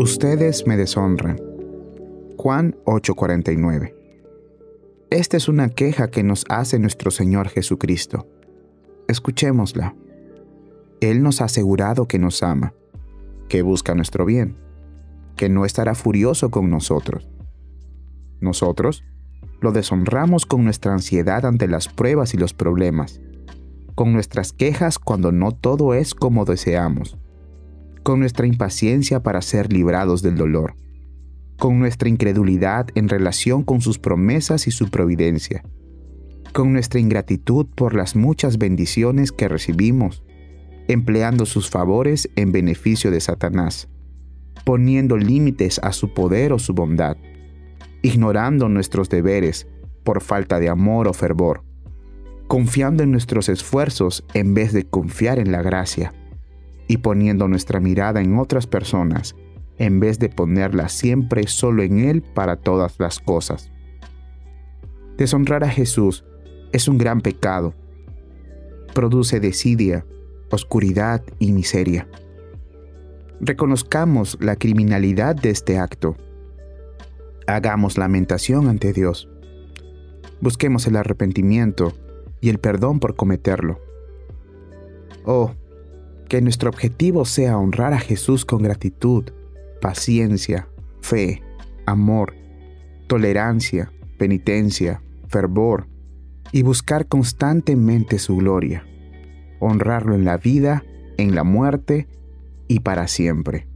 Ustedes me deshonran. Juan 8:49. Esta es una queja que nos hace nuestro Señor Jesucristo. Escuchémosla. Él nos ha asegurado que nos ama, que busca nuestro bien, que no estará furioso con nosotros. Nosotros lo deshonramos con nuestra ansiedad ante las pruebas y los problemas, con nuestras quejas cuando no todo es como deseamos con nuestra impaciencia para ser librados del dolor, con nuestra incredulidad en relación con sus promesas y su providencia, con nuestra ingratitud por las muchas bendiciones que recibimos, empleando sus favores en beneficio de Satanás, poniendo límites a su poder o su bondad, ignorando nuestros deberes por falta de amor o fervor, confiando en nuestros esfuerzos en vez de confiar en la gracia y poniendo nuestra mirada en otras personas en vez de ponerla siempre solo en Él para todas las cosas. Deshonrar a Jesús es un gran pecado. Produce desidia, oscuridad y miseria. Reconozcamos la criminalidad de este acto. Hagamos lamentación ante Dios. Busquemos el arrepentimiento y el perdón por cometerlo. Oh, que nuestro objetivo sea honrar a Jesús con gratitud, paciencia, fe, amor, tolerancia, penitencia, fervor y buscar constantemente su gloria, honrarlo en la vida, en la muerte y para siempre.